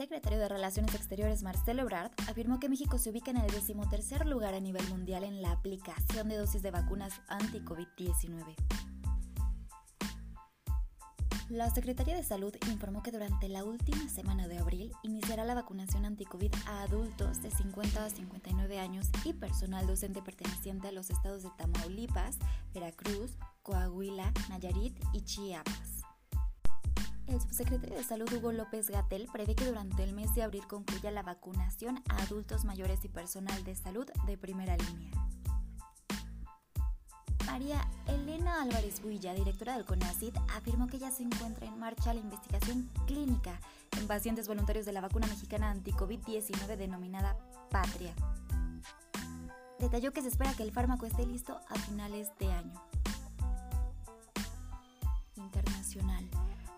secretario de Relaciones Exteriores Marcelo Ebrard afirmó que México se ubica en el decimotercer lugar a nivel mundial en la aplicación de dosis de vacunas anti-COVID-19. La Secretaría de Salud informó que durante la última semana de abril iniciará la vacunación anti-COVID a adultos de 50 a 59 años y personal docente perteneciente a los estados de Tamaulipas, Veracruz, Coahuila, Nayarit y Chiapas. El subsecretario de Salud Hugo López Gatel prevé que durante el mes de abril concluya la vacunación a adultos mayores y personal de salud de primera línea. María Elena Álvarez Builla, directora del CONACID, afirmó que ya se encuentra en marcha la investigación clínica en pacientes voluntarios de la vacuna mexicana anti-COVID-19 denominada Patria. Detalló que se espera que el fármaco esté listo a finales de año. Internacional.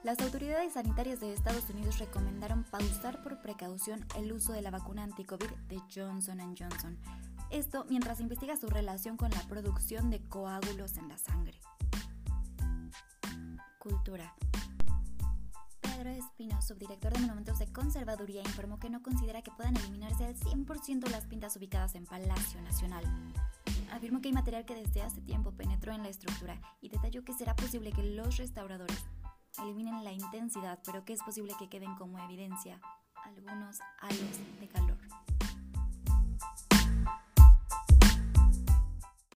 Las autoridades sanitarias de Estados Unidos recomendaron pausar por precaución el uso de la vacuna anti-COVID de Johnson Johnson. Esto mientras investiga su relación con la producción de coágulos en la sangre. Cultura. Pedro Espino, subdirector de Monumentos de Conservaduría, informó que no considera que puedan eliminarse al 100% las pintas ubicadas en Palacio Nacional. Afirmó que hay material que desde hace tiempo penetró en la estructura y detalló que será posible que los restauradores eliminen la intensidad, pero que es posible que queden como evidencia algunos halos de calor.